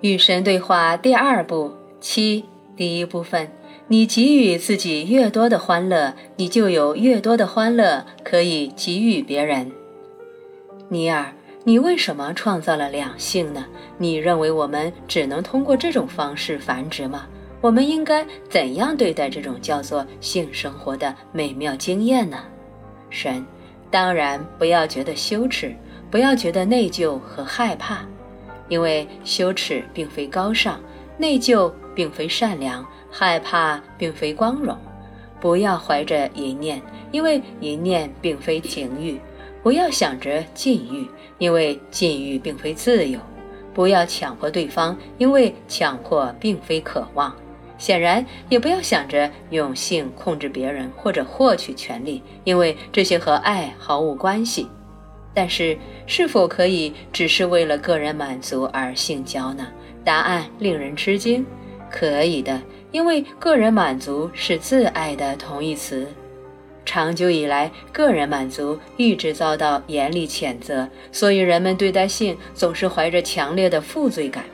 与神对话第二部七第一部分：你给予自己越多的欢乐，你就有越多的欢乐可以给予别人。尼尔，你为什么创造了两性呢？你认为我们只能通过这种方式繁殖吗？我们应该怎样对待这种叫做性生活的美妙经验呢？神，当然不要觉得羞耻，不要觉得内疚和害怕。因为羞耻并非高尚，内疚并非善良，害怕并非光荣。不要怀着淫念，因为淫念并非情欲；不要想着禁欲，因为禁欲并非自由；不要强迫对方，因为强迫并非渴望。显然，也不要想着用性控制别人或者获取权利，因为这些和爱毫无关系。但是，是否可以只是为了个人满足而性交呢？答案令人吃惊。可以的，因为个人满足是自爱的同义词。长久以来，个人满足一直遭到严厉谴责，所以人们对待性总是怀着强烈的负罪感。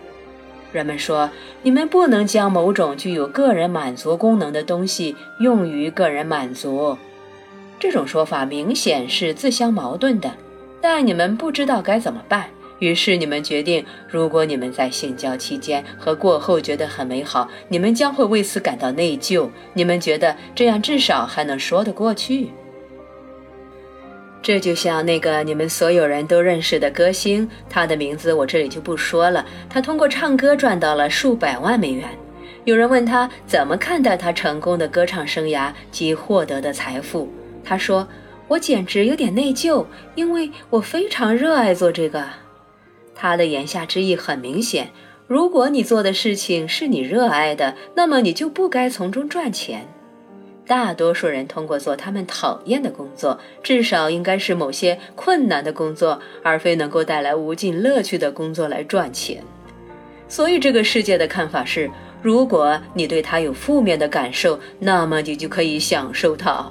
人们说：“你们不能将某种具有个人满足功能的东西用于个人满足。”这种说法明显是自相矛盾的。但你们不知道该怎么办，于是你们决定：如果你们在性交期间和过后觉得很美好，你们将会为此感到内疚。你们觉得这样至少还能说得过去。这就像那个你们所有人都认识的歌星，他的名字我这里就不说了。他通过唱歌赚到了数百万美元。有人问他怎么看待他成功的歌唱生涯及获得的财富，他说。我简直有点内疚，因为我非常热爱做这个。他的言下之意很明显：如果你做的事情是你热爱的，那么你就不该从中赚钱。大多数人通过做他们讨厌的工作，至少应该是某些困难的工作，而非能够带来无尽乐趣的工作来赚钱。所以，这个世界的看法是：如果你对他有负面的感受，那么你就可以享受它。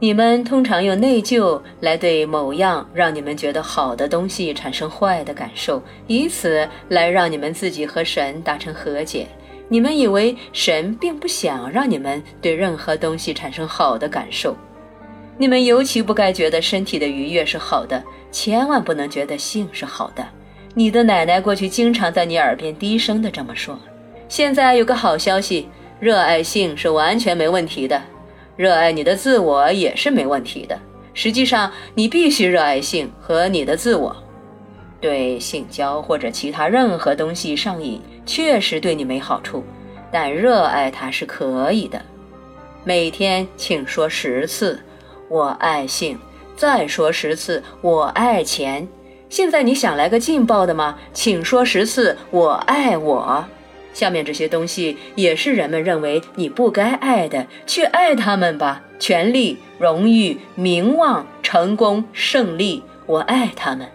你们通常用内疚来对某样让你们觉得好的东西产生坏的感受，以此来让你们自己和神达成和解。你们以为神并不想让你们对任何东西产生好的感受。你们尤其不该觉得身体的愉悦是好的，千万不能觉得性是好的。你的奶奶过去经常在你耳边低声的这么说。现在有个好消息，热爱性是完全没问题的。热爱你的自我也是没问题的。实际上，你必须热爱性和你的自我。对性交或者其他任何东西上瘾，确实对你没好处，但热爱它是可以的。每天请说十次“我爱性”，再说十次“我爱钱”。现在你想来个劲爆的吗？请说十次“我爱我”。下面这些东西也是人们认为你不该爱的，去爱他们吧。权力、荣誉、名望、成功、胜利，我爱他们。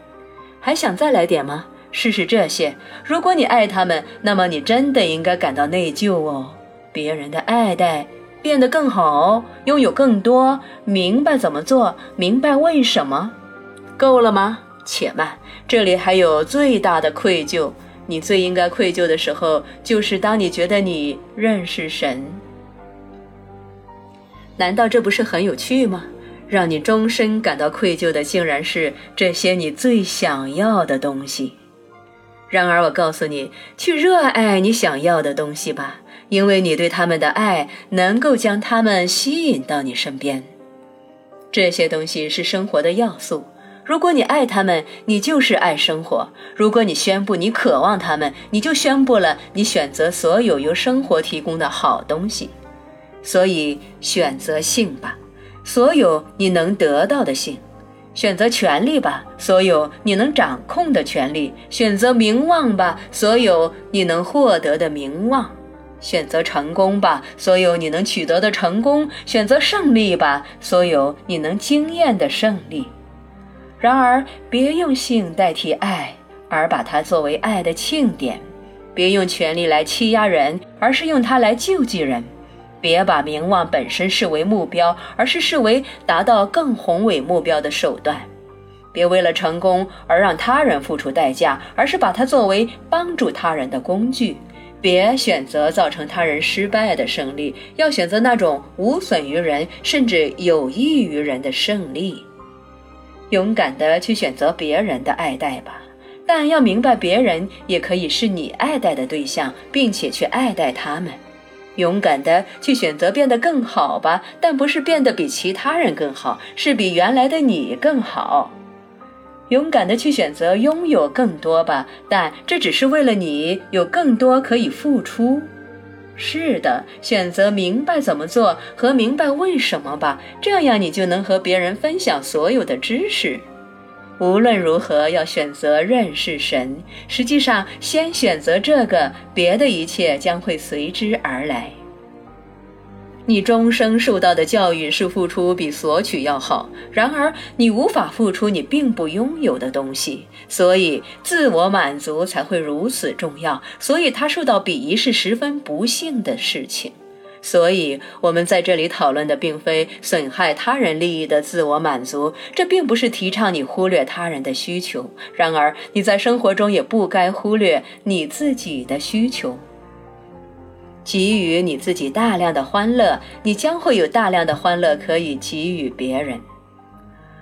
还想再来点吗？试试这些。如果你爱他们，那么你真的应该感到内疚哦。别人的爱戴，变得更好，拥有更多，明白怎么做，明白为什么，够了吗？且慢，这里还有最大的愧疚。你最应该愧疚的时候，就是当你觉得你认识神。难道这不是很有趣吗？让你终身感到愧疚的，竟然是这些你最想要的东西。然而，我告诉你，去热爱你想要的东西吧，因为你对他们的爱能够将他们吸引到你身边。这些东西是生活的要素。如果你爱他们，你就是爱生活；如果你宣布你渴望他们，你就宣布了你选择所有由生活提供的好东西。所以选择性吧，所有你能得到的性；选择权利吧，所有你能掌控的权利；选择名望吧，所有你能获得的名望；选择成功吧，所有你能取得的成功；选择胜利吧，所有你能经验的胜利。然而，别用性代替爱，而把它作为爱的庆典；别用权力来欺压人，而是用它来救济人；别把名望本身视为目标，而是视为达到更宏伟目标的手段；别为了成功而让他人付出代价，而是把它作为帮助他人的工具。别选择造成他人失败的胜利，要选择那种无损于人，甚至有益于人的胜利。勇敢的去选择别人的爱戴吧，但要明白，别人也可以是你爱戴的对象，并且去爱戴他们。勇敢的去选择变得更好吧，但不是变得比其他人更好，是比原来的你更好。勇敢的去选择拥有更多吧，但这只是为了你有更多可以付出。是的，选择明白怎么做和明白为什么吧，这样你就能和别人分享所有的知识。无论如何，要选择认识神。实际上，先选择这个，别的一切将会随之而来。你终生受到的教育是付出比索取要好，然而你无法付出你并不拥有的东西，所以自我满足才会如此重要。所以他受到鄙夷是十分不幸的事情。所以我们在这里讨论的并非损害他人利益的自我满足，这并不是提倡你忽略他人的需求。然而你在生活中也不该忽略你自己的需求。给予你自己大量的欢乐，你将会有大量的欢乐可以给予别人。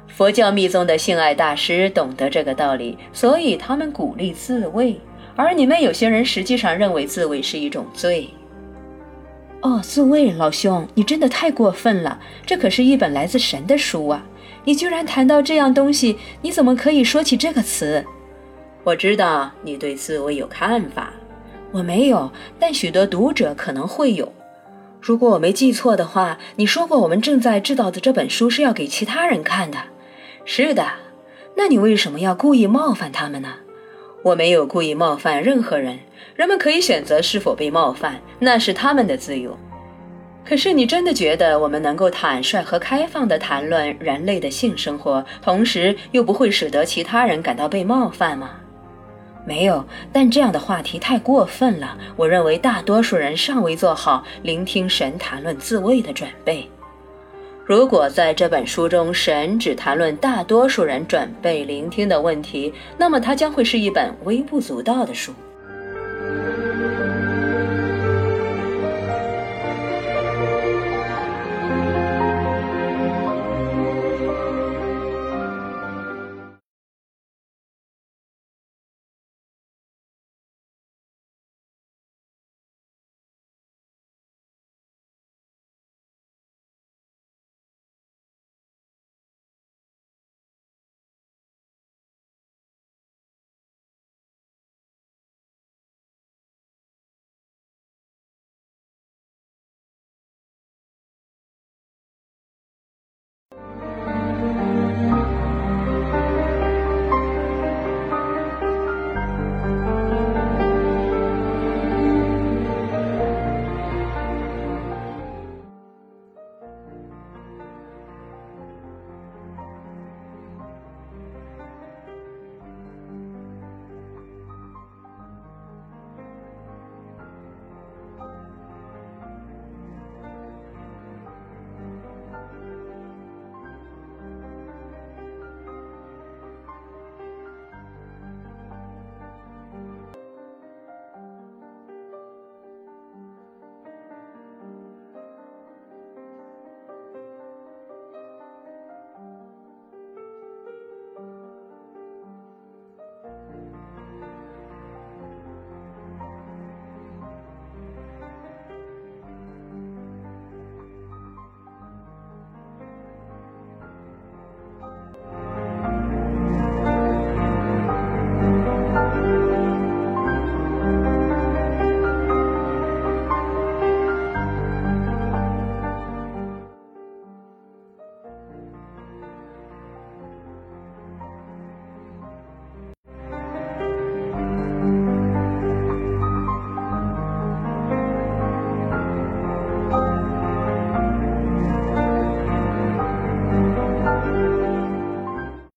佛教密宗的性爱大师懂得这个道理，所以他们鼓励自慰，而你们有些人实际上认为自慰是一种罪。哦，自慰，老兄，你真的太过分了！这可是一本来自神的书啊！你居然谈到这样东西，你怎么可以说起这个词？我知道你对自慰有看法。我没有，但许多读者可能会有。如果我没记错的话，你说过我们正在制造的这本书是要给其他人看的。是的，那你为什么要故意冒犯他们呢？我没有故意冒犯任何人，人们可以选择是否被冒犯，那是他们的自由。可是你真的觉得我们能够坦率和开放地谈论人类的性生活，同时又不会使得其他人感到被冒犯吗？没有，但这样的话题太过分了。我认为大多数人尚未做好聆听神谈论自慰的准备。如果在这本书中神只谈论大多数人准备聆听的问题，那么它将会是一本微不足道的书。